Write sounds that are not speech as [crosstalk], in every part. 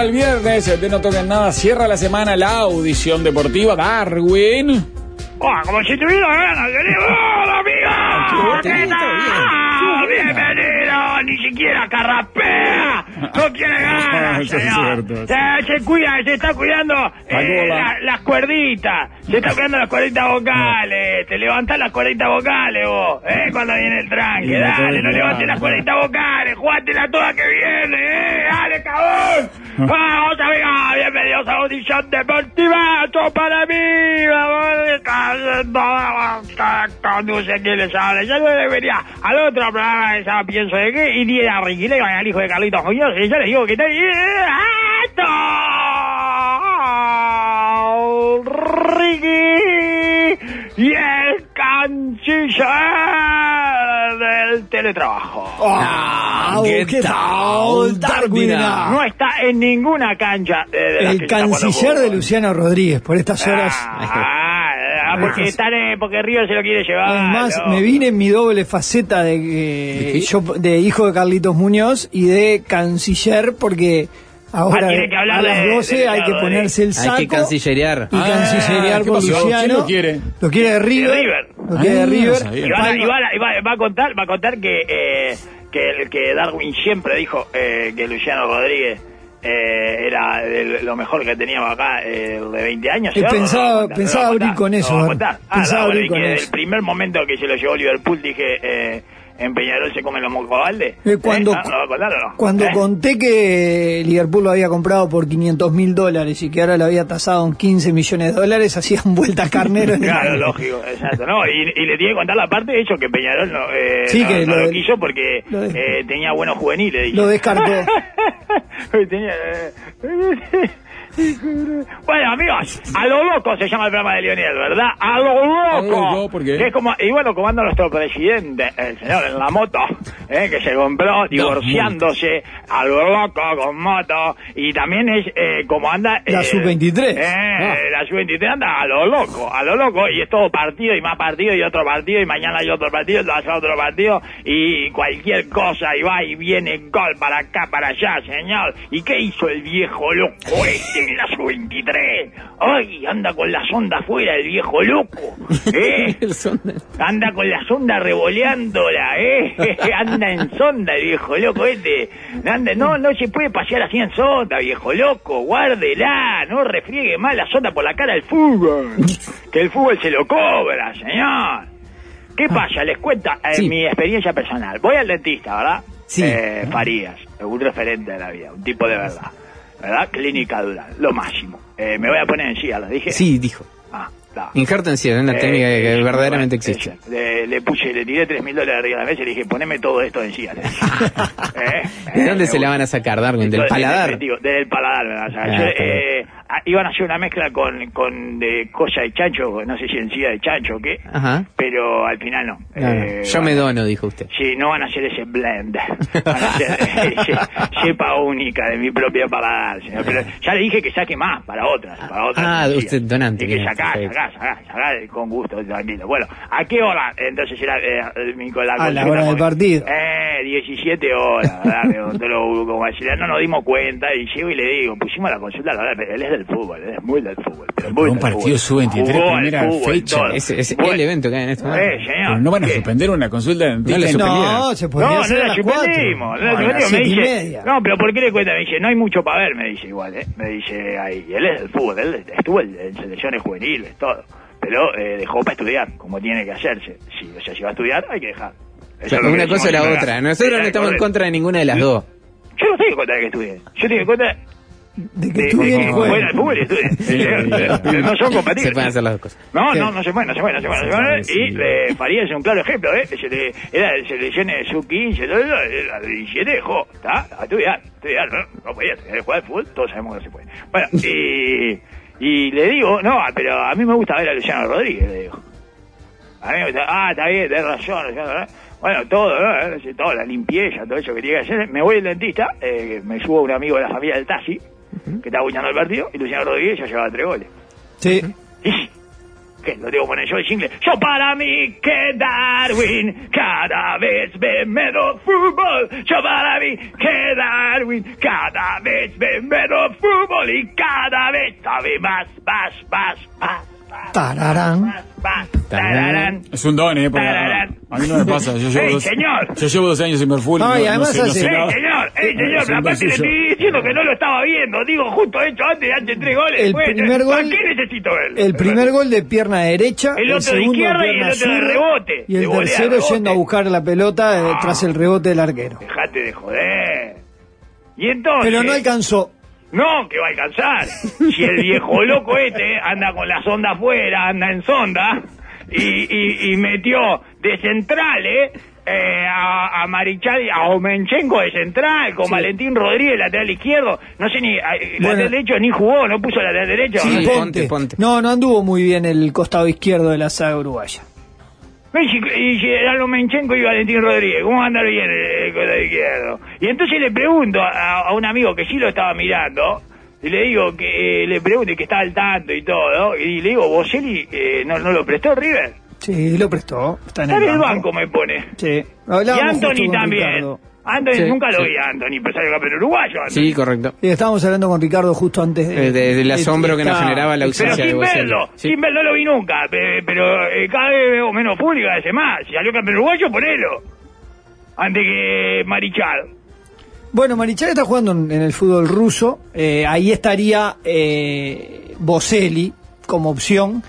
Cierra el viernes, de No Toquen Nada, cierra la semana la audición deportiva Darwin. Oh, como si tuviera ganas de ¡Hola, amigo! ¿Qué tal? ¡Bienvenido! Ni siquiera carrapea. No quiere [laughs] ganas, Eso es. Se, se cuida, se está cuidando eh, la- las cuerditas. Se está cuidando las cuerditas vocales. Te levantás las cuerditas vocales vos, ¿eh? Cuando viene el tranque. Dale, no levantes las cuerditas vocales. Jugátela toda que viene, ¿eh? Dale, cabrón. Vamos, amigos. Bienvenidos a Audición Deportiva. Esto para mí. Conduce quien les habla. Yo no debería al otro programa llama Pienso de qué y ni a Ricky Levy, al hijo de Carlitos Muñoz. Y yo les digo que está. Ricky y el canciller del teletrabajo. Ah, ¿qué ¿qué tal, Darwin? No está en ninguna cancha de, de las El canciller de. Luciano Rodríguez por estas horas. Ah, porque, están, eh, porque Río se lo quiere llevar. Es más, no. me vine en mi doble faceta de, eh, qué? yo, de hijo de Carlitos Muñoz y de canciller porque ahora Ah, tiene que hablar a las de- 12 de hay que ponerse el saco Hay que cancillerear. y Ah, cancillerear ¿qué por pasó? Luciano. ¿Quién lo quiere? Lo quiere de River. River. Lo quiere de Ah, River. Y, van a- Palma- y van a- y va, va a contar, va a contar que, eh, que, que Darwin siempre dijo eh, que Luciano Rodríguez eh, era de lo mejor que teníamos acá eh, de 20 años. ¿sí? pensaba- contar, pensaba abrir con eso. Ah, pensaba no, abrir con que eso. el primer momento que se lo llevó Liverpool dije eh, en Peñarol se comen los mocobaldes. Eh, cuando, ¿Eh? ¿No, ¿Lo va a contar o no? cuando ¿Eh? conté que Liverpool lo había comprado por 500 mil dólares y que ahora lo había tasado en 15 millones de dólares, [laughs] hacían vuelta carnero. en Claro, lógico, exacto. No, y, y le tiene que contar la parte de hecho que Peñarol no, eh, Sí, no, que no lo lo, quiso porque lo eh, tenía buenos juveniles. Lo descartó. [laughs] Tenía, [laughs] bueno, amigos, a lo loco se llama el programa de Lionel, ¿verdad? A lo loco. loco, ¿por qué? Que es como, y bueno, como anda nuestro presidente, el señor en la moto, eh, que se compró divorciándose a lo loco con moto, y también es eh, como anda... La eh, sub-23. eh, Ah. La sub-23 anda a lo loco, a lo loco, y es todo partido y más partido y otro partido, y mañana hay otro partido, y hace otro partido, y cualquier cosa, y va y viene gol para acá, para allá, señor. ¿Y qué hizo el viejo loco este la sub-23? ¡Ay, anda con la sonda afuera el viejo loco! ¿Eh? [laughs] Anda con la sonda revoleándola, ¿eh? [laughs] Anda en sonda el viejo loco este. Anda, no, no se puede pasear así en sonda, viejo loco. Guárdela, no refriegue más la sonda por la cara al fútbol. [laughs] Que el fútbol se lo cobra, señor. ¿Qué pasa? Les cuento eh, Sí. mi experiencia personal. Voy al dentista, ¿verdad? Sí. Eh, Farías, un referente de la vida, un tipo de verdad. ¿Verdad? Clínica Dural, lo máximo. Eh, me voy a poner en silla, ¿lo dije? Sí, dijo. Injerto en sí, es una Eh, técnica que, que eh, verdaderamente bueno, existe. esa. Le, le puse, le tiré 3 mil dólares arriba de la mesa y le dije, poneme todo esto encima. [laughs] ¿Eh? ¿De Eh, dónde se la van a sacar, Darwin? ¿Del paladar? digo, Del paladar, me van a sacar. Ah, Yo, eh, ah, iban a hacer una mezcla con, con de cosa de chancho, no sé si encía de chancho o qué, Ajá. pero al final no. Eh, Yo me dono, dijo usted. Sí, no van a hacer ese blend. Van a hacer [laughs] cepa única de mi propio paladar, señor. Pero ya le dije que saque más para otras. Para otras Ah, encías. usted donante, Y que bien, sacá, con gusto, tranquilo. Bueno, ¿a qué hora entonces será eh, mi con la A la hora del partido. Eh, 17 horas, ¿verdad? Lo como decir, no nos dimos cuenta y llego y le digo, pusimos la consulta, la verdad, pero él es del fútbol, él es muy del fútbol. Pero muy un del partido fútbol. sub-23, Jugó al primera fútbol, fecha. todo. Es, es Bueno, el evento que hay en este momento. Eh, señor. Pero no van a ¿qué? suspender una consulta No le en- suspendieron. No, se No, no hacer la suspendimos, no la No, suspendimos, no, pero ¿por qué le cuenta? Me dice, no hay mucho para ver, me dice igual, ¿eh? Me dice ahí, él es del fútbol, él estuvo en, en selecciones juveniles, todo, pero eh, dejó para estudiar, como tiene que hacerse. Si, o sea, si va a estudiar, hay que dejar. Eso lo que una cosa o la otra. Nosotros no estamos en contra de ninguna de las dos. Yo no estoy en contra de que estudie, yo estoy en contra De que de, tú de bien que juegues. juegue al fútbol y [laughs] no son compatibles. Se pueden hacer las dos cosas. No, no, no se puede, no se puede, no se puede. No se puede. Sí. Y eh, Farías es un claro ejemplo, ¿eh? Se le, era de selecciones sub-15, todo eso, era de 17 dejó, ¿está? A estudiar, estudiar, no, no podía estudiar, jugar al fútbol, todos sabemos que no se puede. Bueno, y, y le digo, no, pero a mí me gusta ver a Luciano Rodríguez, le digo. A mí me gusta, ah, está bien, tenés razón, Luciano Rodríguez. Bueno, todo, ¿no? Eh, todo, la limpieza, todo eso que tiene que hacer. Me voy al dentista, eh, me subo a un amigo de la familia del taxi, que estaba escuchando el partido, y Luciano Rodríguez ya llevaba tres goles. Sí. Y ¿Qué? Lo que poner yo el jingle. Yo para mí que Darwin cada vez ve menos fútbol. Yo para mí que Darwin cada vez ve menos fútbol y cada vez sabe más, más, más, más. Tararán. tararán. Es un don, ¿eh? Porque a, Tararán. a mí no me pasa. Yo [laughs] llevo, ¡Ey, dos, señor! yo llevo dos años sin ver fútbol. No, y además sé, no hace- sé ¡Ey, nada. señor! ¡Ey, señor! Es un Pero aparte le estoy diciendo que no lo estaba viendo. Digo, justo hecho antes de antes tres goles. El Bueno, primer ¿Para gol- qué necesito ver? El primer gol de pierna derecha, El otro de segundo izquierda y el otro de rebote, y el tercero rebote. yendo a buscar la pelota eh, tras el rebote del arquero. Dejate de joder. Y entonces... Pero no alcanzó. No, que va a alcanzar. [laughs] Si el viejo loco este anda con la sonda afuera, anda en sonda, y, y, y metió de centrales eh, a, a Marichal, a Omenchenko de central, con Sí. Valentín Rodríguez, lateral izquierdo. No sé ni, eh, Bueno. lateral derecho ni jugó, no puso lateral derecho. Sí, Ponte. Ponte, Ponte. No, no anduvo muy bien el costado izquierdo de la saga uruguaya. Y, y si era Lomenchenko y Valentín Rodríguez, ¿cómo va a andar bien el, costado izquierdo? Y entonces le pregunto a, a un amigo que sí lo estaba mirando, y le digo que eh, le pregunto y que está al tanto y todo, y le digo, Boselli eh, no, no lo prestó River. Sí, lo prestó. Está en Está el en el banco. me pone. Sí. Y Hablábamos justo Anthony también. Ricardo. Anthony, Sí, nunca lo sí. vi a Anthony, pero sale campeón uruguayo. Anthony. Sí, correcto. Sí, estábamos hablando con Ricardo justo antes de, Eh, de- del asombro que nos está- generaba la Pero ausencia de sin Boselli. verlo, Sí. sin verlo no lo vi nunca, pe- pero eh, cada vez veo menos público, a veces más. Si salió campeón uruguayo, ponelo. Antes que Marichal. Bueno, Marichal está jugando en, en el fútbol ruso. eh, ahí estaría eh, Boselli como opción.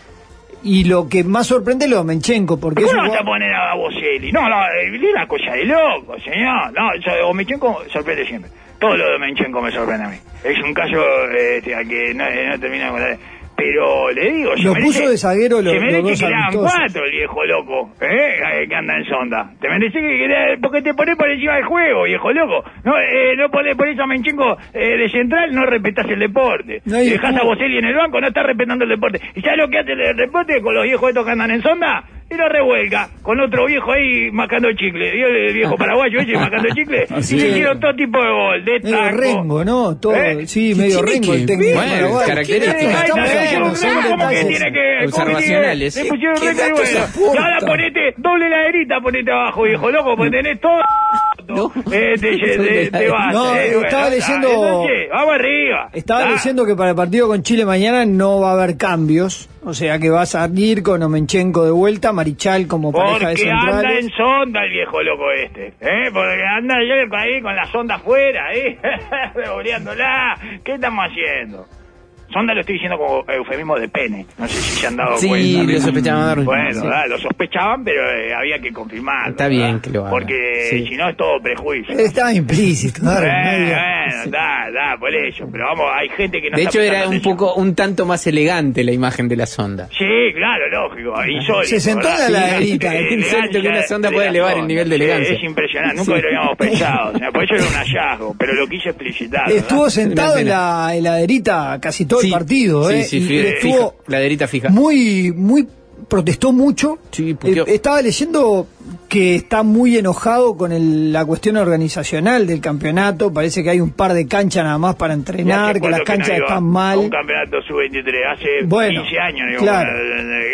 Y lo que más sorprende es lo de Menchenko, porque ¿Cómo no vas a poner a Boselli? No, no, eh, es una cosa de loco, señor. No, yo, Omenchenko sorprende siempre. Todo lo de Omenchenko me sorprende a mí. Es un caso eh, este, al que no, no termina con la... Pero le digo, Lo merece, puso de zaguero los- se merece los dos que amistosos. cuatro el viejo loco, ¿eh? Que anda en sonda. Te merece que, que le- porque te pones por encima del juego, viejo loco. No, eh, no pones por eso a Menchenko eh, de central, no respetás el deporte. No dejás a. Boselli en el banco, no estás respetando el deporte. ¿Y sabes lo que hace el deporte con los viejos estos que andan en sonda? Y lo revuelca con otro viejo ahí macando chicle. ¿Vio el viejo [laughs] paraguayo ese macando chicle? [laughs] Así y le hicieron todo tipo de gol, de Medio taco. Rengo, ¿no? Todo, ¿Eh? Sí, ¿Qué medio Rengo el técnico paraguayo. Características. ¿Qué Ay, estamos no, hablando? no, Son ¿Cómo que detalles. tiene que Observacionales. Le pusieron ¿Qué Rengo y bueno. Y ahora ponete doble laderita, ponete abajo, viejo loco, [laughs] porque tenés todo. No. Eh, te, te, te vas, No, eh, estaba bueno, leyendo- entonces, vamos arriba. Estaba Ah. diciendo que para el partido con Chile mañana no va a haber cambios. O sea que va a salir con Omenchenko de vuelta, Marichal como pareja de Porque anda centrales. en sonda el viejo loco este, ¿eh? Porque anda yo ahí con la sonda afuera, ¿eh? [laughs] Revoleándola. ¿Qué estamos haciendo? Sonda lo estoy diciendo como eufemismo de pene. No sé si se han dado Sí, cuenta. lo sospechaban. Bueno, Sí. da, lo sospechaban, pero eh, había que confirmarlo. Está bien que lo haga. Porque Sí. si no es todo prejuicio. Estaba implícito, no Bueno, diga. bueno, da, da, por eso. Pero vamos, hay gente que no De está hecho, era un atención. poco, un tanto más elegante la imagen de la sonda. Sí, claro, lógico. Insólito, Se sentó en ¿verdad? la Sí, eh, qué insólito que una sonda pueda elevar el nivel de Sí, elegancia. Es impresionante, nunca Sí. lo habíamos pensado. O sea, por eso era un [laughs] hallazgo, pero lo quise explicitar. Estuvo sentado en la heladerita casi todo Sí, el partido, sí, ¿eh? sí, y fija, estuvo fija, laderita fija. muy, muy protestó mucho. Sí. Eh, estaba leyendo que está muy enojado con el- la cuestión organizacional del campeonato. Parece que hay un par de canchas nada más para ¿Y entrenar, que las no canchas iba están a mal. Un campeonato sub-23, hace Bueno, 15 años. claro.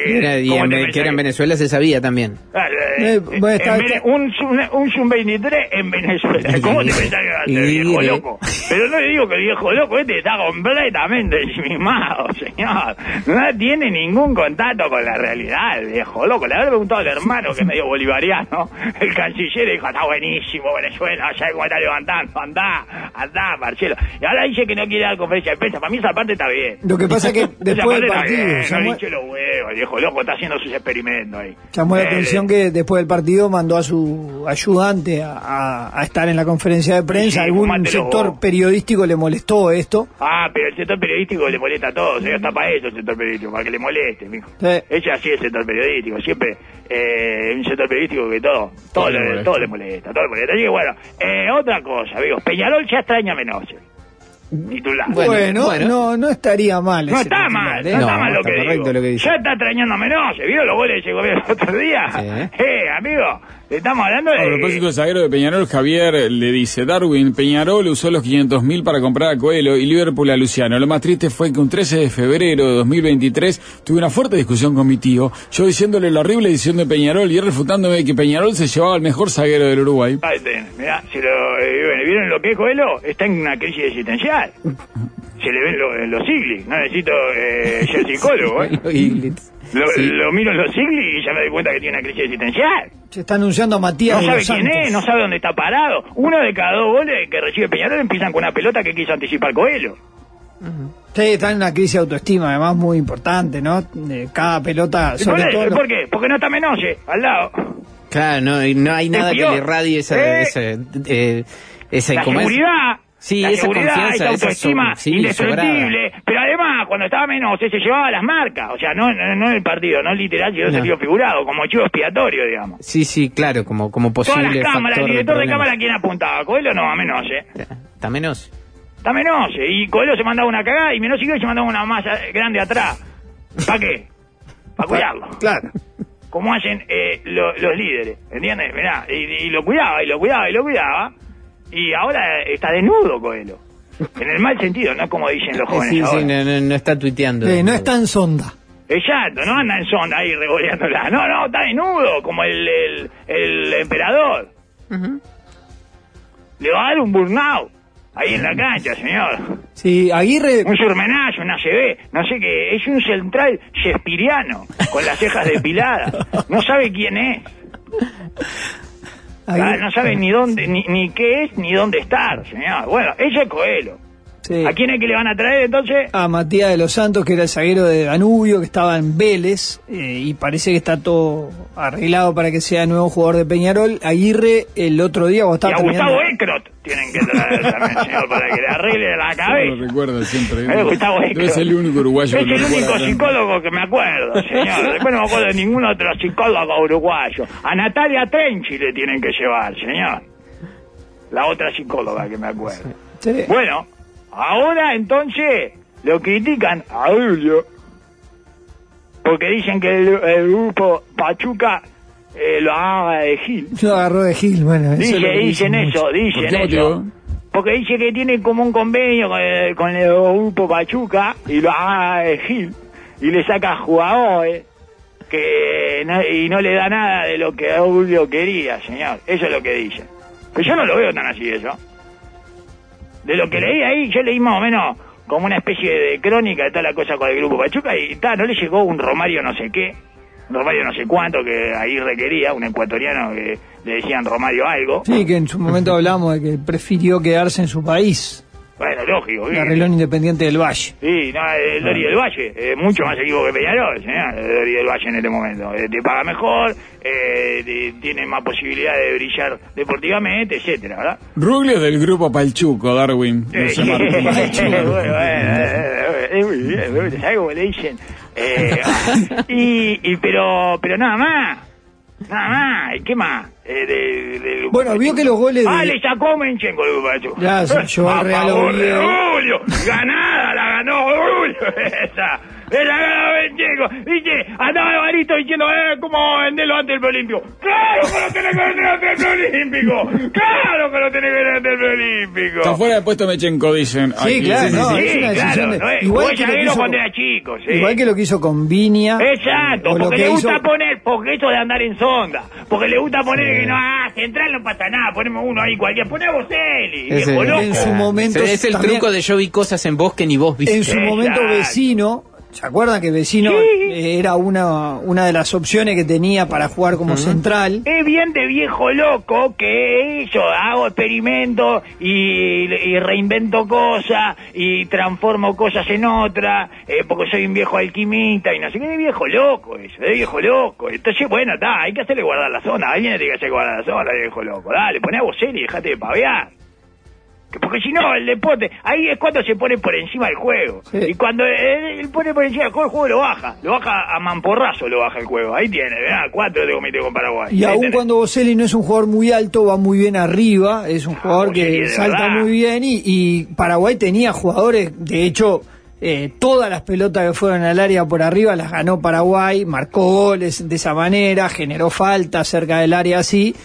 Era- y ¿cómo en- te que pensás era en que- Venezuela se sabía también. Ah, eh, Eh, eh, bueno, está- en Vene- un, sub- un sub-23 en Venezuela. [laughs] ¿Cómo te pensás que va a viejo loco? Pero no le digo que el viejo loco este está completamente [laughs] ensimismado, señor. No tiene ningún contacto con la realidad, el viejo loco. Le habré preguntado al hermano, que es medio bolivariano, el canciller, dijo, está buenísimo Venezuela, ya cómo está levantando, andá, andá, Marcelo. Y ahora dice que no quiere dar conferencia de prensa. Para mí esa parte está bien. Lo que pasa que [laughs] Esa después del partido bien, no hinche los huevos, viejo loco está haciendo sus experimentos ahí. llamó la Eh, atención que después del partido mandó a su ayudante a, a- a estar en la conferencia de prensa. Sí, Algún sector vos. periodístico le molestó esto. Ah, pero el sector periodístico le molesta a todos, ¿eh? está para eso el sector periodístico, para que le moleste, mijo. Sí. Ella así es el sector periodístico, siempre eh, un sector periodístico que todo, todo, Todo le le, molesta. todo le molesta, todo le molesta. Así que bueno, eh, otra cosa, amigos, Peñarol ya extraña a Menose, titular. Bueno, Bueno, bueno. No, no estaría mal. no está titular, mal, ¿eh? no, está No, mal lo está que digo. lo que dice. Ya está extrañando a Menose, ¿vio los goles que comieron el otro día? Sí. [laughs] Eh, amigo, Estamos hablando de... A propósito del zaguero de Peñarol, Javier le dice, Darwin, Peñarol usó los 500 mil para comprar a Coelho y Liverpool a Luciano. Lo más triste fue que un 13 de febrero de 2023 tuve una fuerte discusión con mi tío, yo diciéndole la horrible edición de Peñarol y él refutándome que Peñarol se llevaba al mejor zaguero del Uruguay. Ahí mirá, si lo, eh, ¿vieron lo que es Coelho? Está en una crisis existencial. Se le ven lo- los siglis, no necesito eh, ser [laughs] psicólogo, ¿eh? Lo, Sí. lo miro en los siglis y ya me doy cuenta que tiene una crisis existencial. Se está anunciando a Matías No de sabe los quién Santos. es, no sabe dónde está parado. Uno de cada dos goles que recibe Peñarol empiezan con una pelota que quiso anticipar Coelho. Sí, está en una crisis de autoestima, además muy importante, ¿no? De cada pelota, ¿Y sobre ¿Por, todo. ¿Por qué? Porque no está Menose al lado. Claro, no, y no hay nada que le irradie esa, Eh. esa, eh, esa La ¿cómo es? Sí, la esa seguridad, esa autoestima sí, indestructible. Pero además, cuando estaba Menose, se llevaba las marcas. O sea, no, no, no el partido, no literal, sino No. sentido figurado, como chivo expiatorio, digamos. Sí, sí, claro, como, como Todas posible las cámaras, el director de, cámara, ¿quién apuntaba? Coelho no, a Menose. Está menos. Está Menose. Y Coelho se mandaba una cagada y Menose y se mandaba una más eh, grande atrás. ¿Para qué? Para cuidarlo. Claro. como hacen eh, lo- los líderes, ¿entiendes? Mirá, y, y lo cuidaba, y lo cuidaba, y lo cuidaba, y ahora está desnudo Coelho. En el mal sentido, no como dicen los [laughs] jóvenes Sí, ahora. sí, no, no, no está tuiteando. Eh, no está en sonda. Exacto, no anda en sonda ahí revoleándola. No, no, está desnudo, como el, el, el emperador. Le va a dar un burnout ahí en la cancha, señor. Sí, Aguirre, Un surmenaje, un ACB, no sé qué, es un central shakespeariano, con las cejas depiladas. No sabe quién es. Ah, no sabe ni dónde, ni, ni qué es, ni dónde estar, señor. Bueno, ella es Coelho. Sí. ¿A quién es que le van a traer entonces? a Matías de los Santos, que era el zaguero de Danubio, que estaba en Vélez, eh, y parece que está todo arreglado para que sea nuevo jugador de Peñarol. Aguirre, el otro día, vos Y a Gustavo Ekrot tienen que traer también, señor, para que le arregle la [laughs] Lo cabeza. recuerda siempre. Eh, Gustavo ser el único uruguayo Es que el único psicólogo que me acuerdo, señor. Después no me acuerdo de ningún otro psicólogo uruguayo. A Natalia Trenchi le tienen que llevar, señor. La otra psicóloga que me acuerdo. Sí. Bueno, ahora entonces lo critican a Julio porque dicen que el, el grupo Pachuca eh, lo haga de Gil. Lo agarró de Gil, bueno. eso Dice, dicen dicen eso, ¿Por dicen eso. Porque dice que tiene como un convenio con el, con el grupo Pachuca y lo haga de Gil y le saca jugadores que no- y no le da nada de lo que Julio quería, señor. Eso es lo que dicen. Pero yo no lo veo tan así eso. De lo que leí ahí, yo leí más o menos como una especie de crónica de toda la cosa con el grupo Pachuca y ta, no le llegó un Romario no sé qué, un Romario no sé cuánto que ahí requería, un ecuatoriano que le decían Romario algo. Sí, que en su momento hablamos de que prefirió quedarse en su país, Bueno, lógico. el arreglón independiente del Valle. Sí, no, el Dori del Valle, eh, mucho más equipo que Peñarol, señor, el Dori del Valle en este momento. Eh, te paga mejor, eh, te- tiene más posibilidad de brillar deportivamente, etcétera, ¿verdad? Rubio es del grupo Palchuco, Darwin. No Eh, se llama [laughs] bueno, Palchuco. bueno, eh, eh, ¿sabes cómo le dicen? Eh, y, y pero, pero nada más, nada más, ¿y qué más? Eh, de- del- Bueno, vio que los goles de- Ah, le sacó Menchenko el grupo Pachuca. Ya, se llevó al A Real de ganada la ganó Julio, [laughs] esa. Viste, andaba Alvarito diciendo, eh, ¿cómo venderlo antes del preolimpio? ¡Claro que lo tenés que vender antes del preolímpico! ¡Claro que lo tenés que vender antes del preolímpico! Está fuera de puesto Mechenko, dicen. Sí, claro, no, Sí, es una decisión claro, de- igual que lo hizo cuando con- era chico, sí. Igual que lo que hizo con Viña. Exacto, porque que le hizo- gusta poner, porque eso de andar en sonda, porque le gusta poner que no, ah, central no pasa nada, ponemos uno ahí cualquiera, viejo loco. en su momento Es el también- truco de yo vi cosas en vos que ni vos viste. En su momento vecino, ¿se acuerdan que vecino Sí. era una, una de las opciones que tenía para jugar como central? Es bien de viejo loco que yo hago experimentos y, y reinvento cosas y transformo cosas en otras, eh, porque soy un viejo alquimista y no sé qué, de viejo loco eso, de viejo loco. Entonces, bueno, está, hay que hacerle guardar la zona, alguien le tiene que hacer guardar la zona, viejo loco. Dale, poné a vos y dejate de pavear. Que Porque si no, el deporte, ahí es cuando se pone por encima del juego. Sí. Y cuando él, él pone por encima del juego, el juego lo baja. Lo baja a mamporrazo, lo baja el juego. Ahí tiene, ¿verdad? Cuatro de comité con Paraguay. Y Ahí tenés. cuando Boselli no es un jugador muy alto, va muy bien arriba, es un jugador Boselli, que salta verdad. muy bien y, y Paraguay tenía jugadores, de hecho, eh, todas las pelotas que fueron al área por arriba las ganó Paraguay, marcó goles de esa manera, generó falta cerca del área así.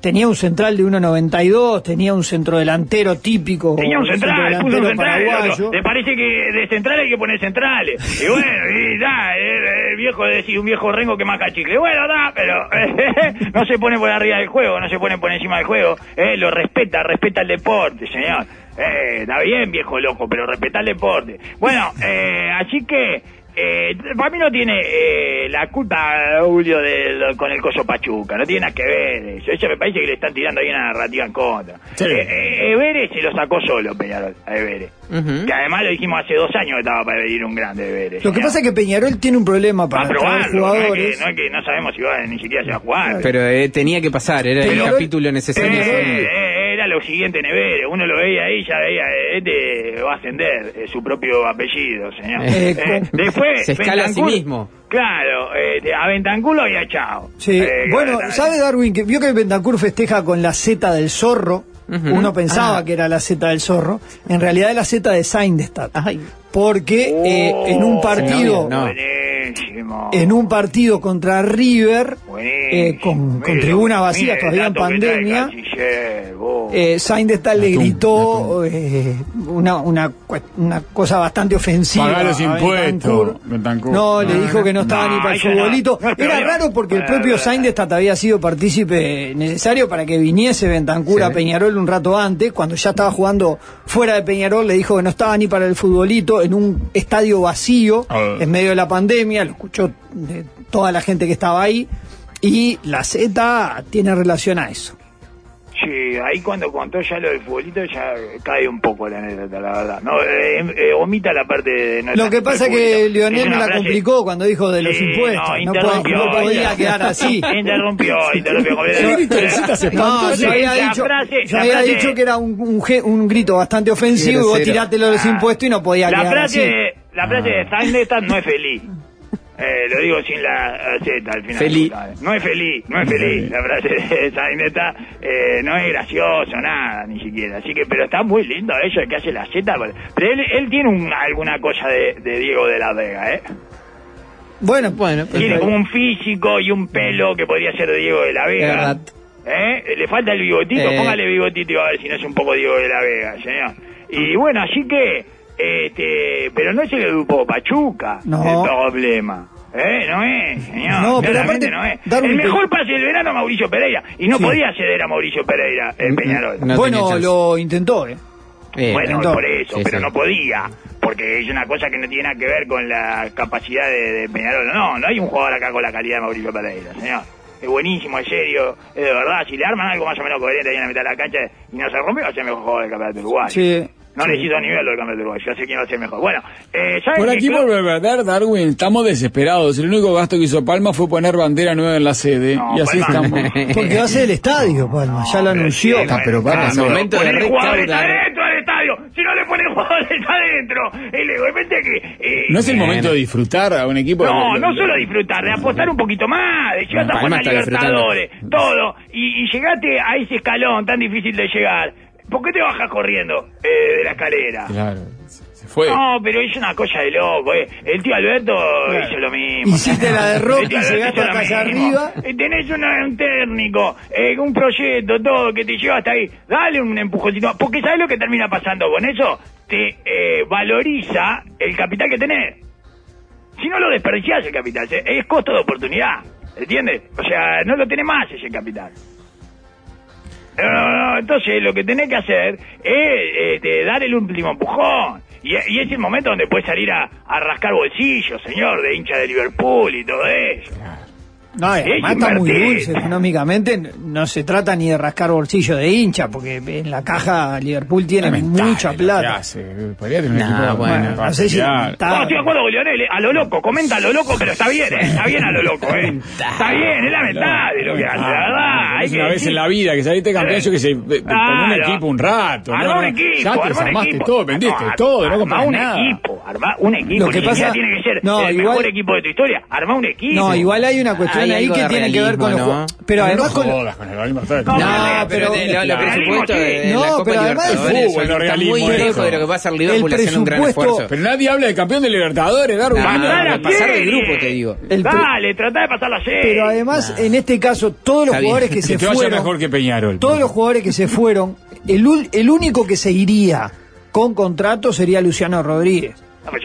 Tenía un central de 1.92, tenía un centrodelantero típico. Tenía un central, puso un central. paraguayo. Le parece que de central hay que poner centrales. Y bueno, y da, el, el viejo decir un viejo rengo que maca chicle. Bueno, da, pero [laughs] no se pone por arriba del juego, no se pone por encima del juego. Eh, lo respeta, respeta el deporte, señor. Eh, está bien, viejo loco, pero respeta el deporte. Bueno, eh, así que eh, para mí no tiene eh, la culpa Julio del- con el coso Pachuca, no tiene nada que ver eso. Eso me parece que le están tirando ahí una narrativa en contra. Sí. Eh, eh, Evere se lo sacó solo Peñarol, a Evere. Ujú. Que además lo dijimos hace dos años que estaba para venir un grande Evere. Lo que pasa es que Peñarol tiene un problema para a traer probarlo, no es, que, jugadores. no es que no sabemos si va, ni siquiera se va a jugar. Pero eh, tenía que pasar, era el capítulo necesario. Era lo siguiente en Evere, uno lo veía ahí, ya veía, este va a ascender eh, su propio apellido, señor. Eh, Eh, después, Se escala a sí mismo. Claro, eh, a Bentancur lo había echado. Sí, Eh, bueno, claro, ¿sabe Darwin que vio que Bentancur festeja con la Z del zorro? Uno pensaba Ah. que era la Z del zorro, en realidad es la Z de Seinstad. Ay. Porque eh, en un Oh, partido no. Buenísimo. en un partido contra River eh, con, tribunas vacías todavía en pandemia Canciller, vos. eh, Seinstad le gritó eh, una, una, cue- una cosa bastante ofensiva. Pagá los a impuestos, Bentancur. No, le dijo que no estaba no, ni para el futbolito. no Era raro porque el Eh, propio eh, Seinstad había sido partícipe necesario para que viniese Bentancur Sí. a Peñarol un rato antes. Cuando ya estaba jugando fuera de Peñarol, le dijo que no estaba ni para el futbolito en un estadio vacío Ah. en medio de la pandemia. Lo escuchó de toda la gente que estaba ahí. Y la Z tiene relación a eso. Sí, ahí cuando contó ya lo del futbolito ya cae un poco la anécdota, la verdad. No, eh, eh, omita la parte de... no Lo que pasa es que. Lionel me la frase- complicó cuando dijo de los Sí, impuestos. No, podía quedar así. [laughs] Interrumpió, interrumpió. Se No, yo había La dicho, frase- yo había frase- dicho que era un, un, grito bastante ofensivo vos tirátelo de los impuestos y no podía la quedar frase, así. La frase de Seinfeld no es feliz. Eh, lo digo sin la eh, Z al final. Feliz. No es feliz, no es feliz. La frase de Seinfeld eh, no es gracioso, nada, ni siquiera. Así que, pero está muy lindo eso de que hace la Z. Pero él, él tiene un- alguna cosa de, de Diego de la Vega, ¿eh? Bueno, Bueno, pues, Tiene como un físico y un pelo que podría ser de Diego de la Vega. verdad. ¿Eh? Le falta el bigotito, Eh. póngale bigotito y a ver si no es un poco Diego de la Vega, señor. Y bueno, así que, este, pero no es el grupo Pachuca No. el problema. ¿Eh? No es, señor. No, pero aparte, no es. El mejor pase del verano Mauricio Pereira. Y no Sí. podía ceder a Mauricio Pereira en Peñarol. No tenía bueno, lo intentó, ¿eh? Eh, Bueno, entonces, por eso, sí, pero sí. no podía, porque es una cosa que no tiene nada que ver con la capacidad de, de Peñarol. No, no hay un jugador acá con la calidad de Mauricio Pereira, señor. Es buenísimo, es serio, es de verdad. Si le arman algo más o menos coherente ahí en la mitad de la cancha y no se rompe, va a ser el mejor jugador del campeonato uruguayo. Sí. No necesito nivel del campeonato uruguayo, ya sé quién va a ser mejor. Bueno, eh, ¿saben Por aquí club? por verdad, Darwin, estamos desesperados. El único gasto que hizo Palma fue poner bandera nueva en la sede. No, y así Palma- estamos. [laughs] Porque va a ser el estadio, Palma, ya lo pero anunció. sí, Ah, pero bueno, Palma, pero momento de poner jugadores recaudar. adentro del estadio. Si no le ponen [laughs] jugadores adentro, y de repente que... eh, ¿No es el momento de disfrutar a un equipo? No, de- no solo disfrutar, de apostar un poquito más, de llegar a jugar a Libertadores, todo, y, y llegaste a ese escalón tan difícil de llegar. ¿Por qué te bajas corriendo eh, de la escalera? Claro, se se fue. No, pero es una cosa de loco, eh. El tío Alberto hizo lo mismo. Hiciste la de Rocky, Alberto llegaste acá allá arriba. Eh, Tenés una- un técnico, eh, un proyecto, todo que te lleva hasta ahí. Dale un empujoncito. Porque ¿sabes lo que termina pasando con eso? Te eh, valoriza el capital que tenés. Si no lo desperdiciás el capital, es costo de oportunidad. ¿Entiendes? O sea, no lo tenés más ese capital. No, no, no, entonces lo que tenés que hacer es este, dar el último empujón. Y, y es el momento donde puedes salir a, a rascar bolsillos, señor, de hincha de Liverpool y todo eso. No, además está muy dulce económicamente. No se trata ni de rascar bolsillo de hincha, porque en la caja Liverpool tiene Lamentable mucha lo plata. hace. Podría tener un equipo bueno, no sé si está- No, estoy de acuerdo con Lionel, eh, a lo loco, comenta a lo loco, pero está bien, eh, está bien a lo loco, eh. Está bien, es lamentable lo que hace, la verdad. Hay Es que una vez en la vida que saliste campeón, yo que de- de- con un equipo un rato. Armá ¿no? un equipo, Ya te desarmaste equipo. todo, vendiste No, todo, no armá compraste un nada. equipo, Armá un equipo. Lo que pasa- tiene que ser no, el igual- mejor equipo de tu historia. Armá un equipo. No, igual hay una cuestión Hay ahí que tiene que ver con los Pero además no con lo- jodas con el. No, pero, lo, presupuesto de, la Copa Libertadores está muy lejos de lo que va a hacer Liverpool El haciendo un gran presupuesto- esfuerzo. Pero nadie habla de campeón de Libertadores, Darwin. Pasar de grupo, te digo. Dale, tratá de pasar la serie. Pero además, en este caso, todos los Está bien. jugadores que [laughs] se que te vaya fueron, mejor que Peñarol. todos los jugadores que se fueron, el, ul- el único que se iría con contrato sería Luciano Rodríguez. No, pues,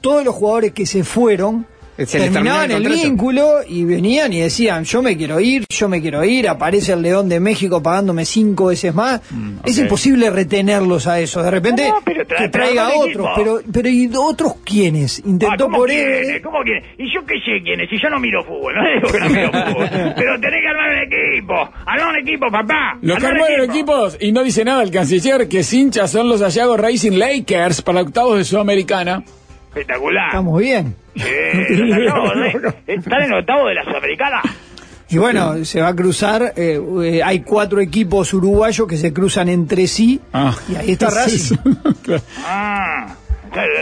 todos los jugadores que se fueron Se les terminaban el, vínculo y venían y decían yo me quiero ir, yo me quiero ir, aparece el León de México pagándome cinco veces más, es ok. imposible retenerlos a eso, de repente No, pero que traiga trae otros, equipo. pero pero y otros quiénes, Ah, intentó ¿cómo por quiénes? él, ¿Cómo quiénes? Y yo qué sé quiénes, si yo no miro fútbol, no digo que no miro [laughs] fútbol. Pero tenés que armar un equipo. Armar un equipo, papá. Los que armaron equipos, y no dice nada el canciller, que hinchas son los Sayago Racing Lakers para octavos de Sudamericana. Espectacular. estamos bien. ¿eh? [laughs] [laughs] Están en octavo de la Sudamericana. Y bueno, se va a cruzar, eh, eh, hay cuatro equipos uruguayos que se cruzan entre sí Ah. y ahí está [laughs] Racing. Claro. Ah,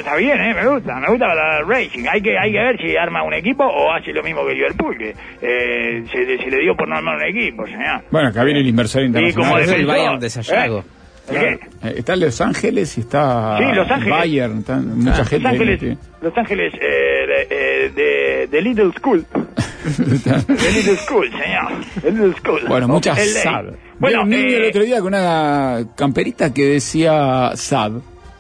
está, bien, ¿eh? Me gusta, me gusta la Racing. Hay que, hay que ver si arma un equipo o hace lo mismo que Liverpool, que eh, se, se le dio por no armar un equipo, señor. Bueno, acá viene el inversor Y como internacional. es el defensor, Bayern de Sayago. ¿Eh? ¿El qué? Eh, Está Los Ángeles y está Sí, Los Ángeles. Bayern, está mucha Los gente. ahí Ángeles. Los Ángeles eh, de, eh, de, de Little School. [laughs] De Little School, señor. Little School. Bueno, muchas. SAD. Bueno, Bueno, un niño eh, el otro día con una camperita que decía SAD.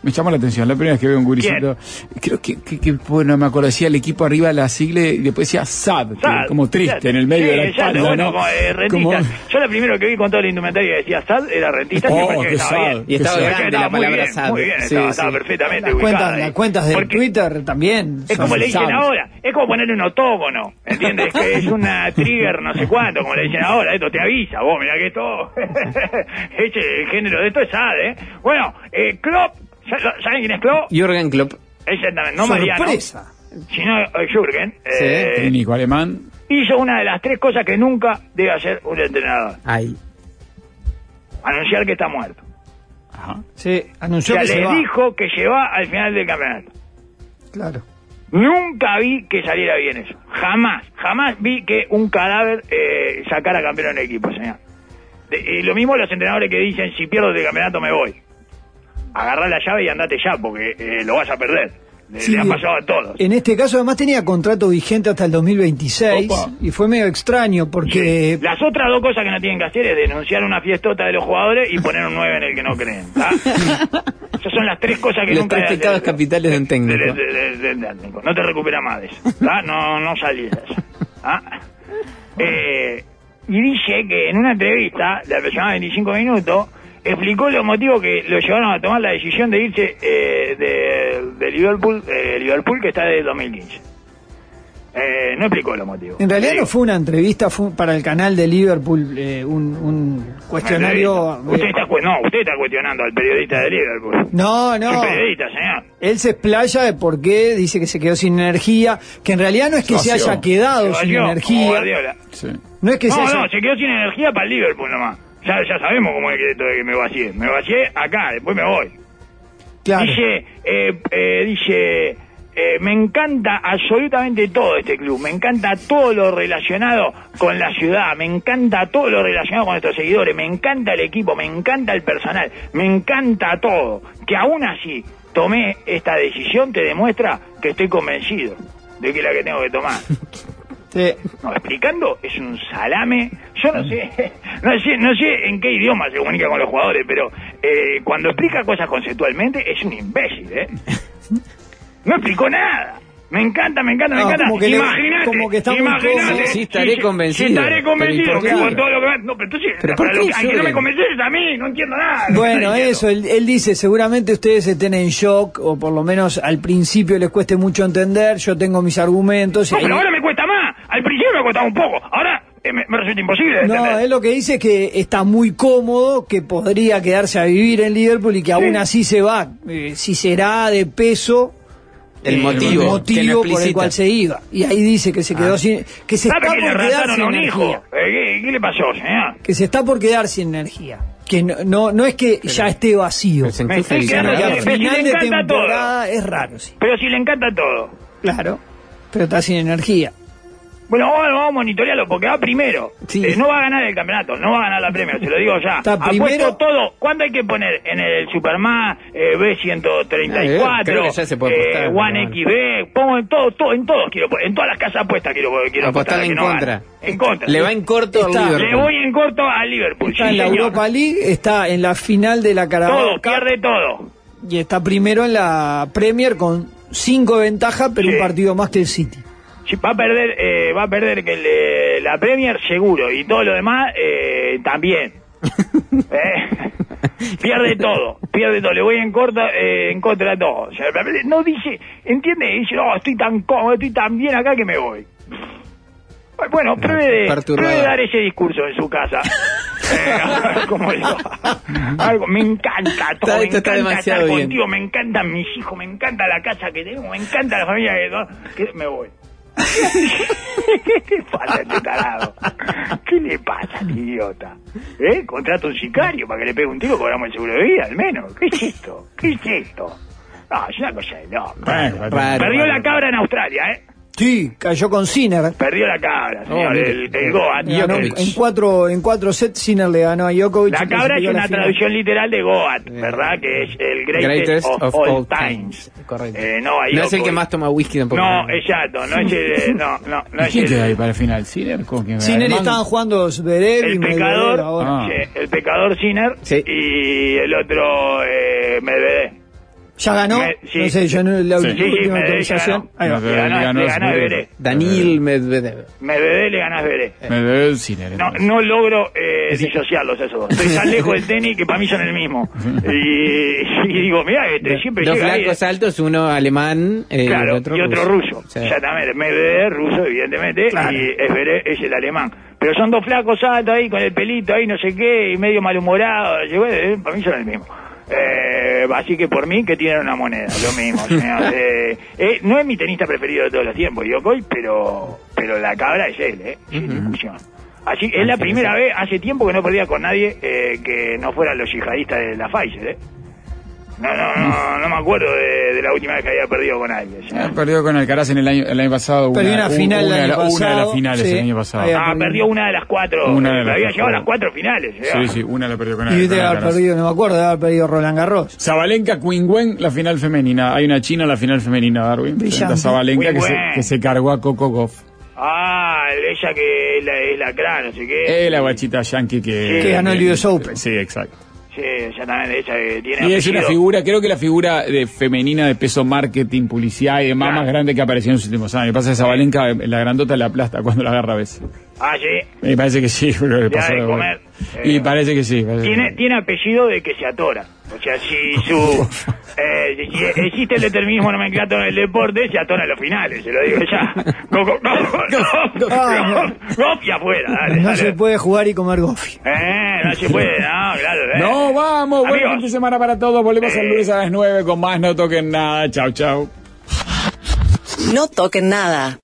Me llamó la atención, la primera vez que veo un guricito. Creo que, que, que, bueno, me acuerdo, decía el equipo arriba la sigla y después decía SAD, como triste sad. en el medio Sí, de la espalda, bueno, ¿no? como, eh, rentista. Como- Yo lo primero que vi con toda la indumentaria que decía SAD era rentista. y me Oh, pareció que estaba sad. bien. Y estaba grande Estaba la muy palabra bien, SAD. Muy bien, Sí, estaba, sí. estaba perfectamente Las ubicada cuentas, las cuentas del Porque Twitter también. Es como le dicen SAD. ahora, es como ponerle un octógono, ¿entiendes? Que es una trigger no sé cuánto, como le dicen ahora, esto te avisa, vos mirá que esto, [laughs] este, el género de esto es sad, ¿eh? Bueno, eh, Klopp, ¿sa- ¿saben quién es Klopp? Jürgen Klopp. Exactamente, no Mariano, Sorpresa. sino Jürgen, eh, Técnico alemán. hizo una de las tres cosas que nunca debe hacer un entrenador, anunciar que está muerto. Ajá. Sí, O anunció sea, que se le va. dijo que lleva al final del campeonato. Claro. Nunca vi que saliera bien eso. Jamás, jamás vi que un cadáver eh, sacara campeón en el equipo, señor. De- y lo mismo los entrenadores que dicen, si pierdo el campeonato me voy. Agarrá la llave y andate ya, porque eh, lo vas a perder. Le, Sí, le ha pasado a todos. En este caso además tenía contrato vigente hasta el 2026 Opa. y fue medio extraño porque Las otras dos cosas que no tienen que hacer es denunciar una fiestota de los jugadores y poner un 9 en el que no creen. [laughs] Esas son las tres cosas que Los nunca tres debe pecados capitales de un técnico. De- de- de- de- de técnico. No te recupera más de eso. ¿tá? No, no salís de eso. Eh, y dice que en una entrevista de aproximadamente 25 minutos explicó los motivos que lo llevaron a tomar la decisión de irse eh, de, de Liverpool, eh, Liverpool que está desde 2015. Eh, no explicó los motivos. en realidad no fue una entrevista, fue para el canal de Liverpool eh, un, un cuestionario... Usted está, cu- no, usted está cuestionando al periodista de Liverpool. No, no. un periodista, señor. Él se explaya de por qué dice que se quedó sin energía, que en realidad no es que se haya quedado Se sin energía. Sí. no es que se No, haya... no, se quedó sin energía para el Liverpool nomás. Ya, ya sabemos cómo es que esto de que me vacié. Me vacié acá, después me voy. Claro. Dice, eh, eh, dice, eh, me encanta absolutamente todo este club, me encanta todo lo relacionado con la ciudad, me encanta todo lo relacionado con nuestros seguidores, me encanta el equipo, me encanta el personal, me encanta todo. Que aún así tomé esta decisión te demuestra que estoy convencido de que es la que tengo que tomar. [laughs] Sí. No, explicando es un salame. Yo no sé, no sé, no sé en qué idioma se comunica con los jugadores, pero eh, cuando explica cosas conceptualmente es un imbécil, ¿eh? No explicó nada. Me encanta, me encanta, me encanta. como que como que está muy. Sí, estaré Sí, convencido. sí, estaré convencido Pero ¿y por que qué? con todo lo que va- No, pero entonces, ¿Pero para lo que- no me convences a mí, no entiendo nada. Bueno, eso, él, él dice, seguramente ustedes estén en shock, o por lo menos al principio les cueste mucho entender, yo tengo mis argumentos. y No, ahí- pero ahora me cuesta más. Al principio me costaba un poco. Ahora eh, me, me resulta imposible. No, entender. él lo que dice es que está muy cómodo, que podría quedarse a vivir en Liverpool y que aún así se va. Eh, si será de peso El eh, motivo, el motivo por el cual se iba. Y ahí dice que se quedó Ah. sin, que se está ¿Sabe por que le quedar sin un energía. hijo? Eh, ¿qué, qué le pasó, señor? Que se está por quedar sin energía. Que no, no, no es que ya esté vacío, Pero Me enchufa el estoy quedando sino que Claro, al pero si final le de encanta temporada es raro, sí. Pero si le encanta todo. Claro, pero está sin energía. Bueno, vamos, a monitorearlo porque va primero. Sí. Eh, no va a ganar el campeonato, no va a ganar la premio, se lo digo ya. Está Apuesto primero. todo. ¿Cuánto hay que poner? En el Superman eh, B134, Creo que ya se puede apostar, eh, pero One. XB, pongo en todo, todo, en todos quiero poner, en todas las casas apuestas quiero, quiero Apostar en que contra. En contra. Le va en corto al. Le voy en corto a Liverpool. Está sí, en la señor. Europa League, está en la final de la Carabao Todo, pierde todo. y está primero en la Premier con cinco ventajas, pero Sí. un partido más que el City. Va a perder, eh, va a perder que la Premier seguro y todo lo demás eh, también. [laughs] Eh, [laughs] pierde todo, pierde todo. Le voy en contra, eh, en contra de todo. O sea, no dice, entiende, dice, no, estoy tan cómodo, estoy tan bien acá que me voy. Bueno, pruebe de, pruebe de dar ese discurso en su casa. [laughs] Eh, le va. Algo, me encanta todo, Está- me encanta estar bien. contigo, me encantan mis hijos, me encanta la casa que tengo, me encanta la familia que. Que me voy. ¿Qué le pasa a este tarado? ¿Qué le pasa al idiota? ¿Eh? Contrata un sicario para que le pegue un tiro, cobramos el seguro de vida, al menos. ¿Qué es esto? ¿Qué es esto? No, es una cosa de loco. Bueno, Raro. Perdió la cabra en Australia, ¿eh? Sí, cayó con Sinner. Perdió la cabra, señor, mire. el, el Goat. Ganó- en cuatro en cuatro sets Sinner le ganó a Djokovic. La y cabra es la una final. traducción literal de Goat, ¿verdad? Que es el greatest, Greatest of, of all all times. times. Correcto. Eh, no, a No es el que más toma whisky tampoco. No, exacto, no es el... No, no, no ¿Y es quién el... queda ahí para el final? ¿Sinner? ¿Con quién? Sinner estaban jugando Zverev y el Medvedev pecador, ahora. Ah. sí, el pecador Sinner Sí. y el otro eh, Medvedev. ¿Ya ganó? Me- sí. no sé, yo no la Sí. Sí, sí, última Medvedev actualización. ganó. Medvedev. Le ganó, le ganó. Daniel Medvedev. Medvedev le ganó a Zverev. Medvedev. No, entonces. no logro eh, disociarlos esos dos. Estoy tan lejos del tenis que para mí son el mismo. Y, y digo, mira, este siempre Dos llega ahí. flacos altos, uno alemán eh, Claro, y otro y otro ruso. Sí. Exactamente. Medvedev, ruso, evidentemente, y Zverev es el alemán. Pero son dos flacos altos ahí, con el pelito ahí, no sé qué, y medio malhumorado. Llegó, eh, para mí son el mismo. Eh, así que por mí que tienen una moneda, lo mismo. [laughs] Eh, eh, no es mi tenista preferido de todos los tiempos, Djokovic, pero, pero la cabra es él, ¿eh? Sin discusión. Así, es la primera vez, hace tiempo que no perdía con nadie eh, que no fueran los yihadistas de la Pfizer, ¿eh? No, no, no, no me acuerdo de, de la última vez que había perdido con alguien. señor. Ah, Perdió con Alcaraz en el año, el año pasado. Perdió una final el una, año de la- una de pasado, las finales sí. el año pasado. Ah, perdió una de las cuatro. Una de las había cuatro. llegado a las cuatro finales. eh. Sí, sí, una la perdió con, Y viste con que haber Alcaraz. perdido, no me acuerdo de haber perdido Roland Garros. Zabalenka Quingwen, la final femenina. Hay una china en la final femenina, Darwin. Brillante. Zabalenka que se, que se cargó a Coco Goff. Ah, ella que es la, es la no sé qué. Eh, la guachita yankee que... Que ganó el US Open. Sí, exacto. Sí, exactamente, ella que tiene Y es una figura, creo que la figura de femenina de peso marketing, publicidad y demás Claro. más grande que apareció en los últimos años. Me pasa que Zabalenka, eh, la grandota la aplasta cuando la agarra a veces. Ah, sí. Me parece que sí, [laughs] pero le pasó de de comer. Vuelta. Eh, Y parece que sí. parece que Tiene, sí. tiene apellido de que se atora. O sea, si su. [laughs] Eh, si existe el determinismo nomenclato en el deporte, se atora en los finales, se lo digo ya. Go, go, go, go, Ah, go, go, y afuera, dale, No dale. se puede jugar y comer gofi. Eh, no se puede, no, claro. eh. No, vamos, buen Amigos, fin de semana para todos. Volvemos Eh. lunes a las 9 con más No Toquen Nada. Chau, chau. No toquen nada.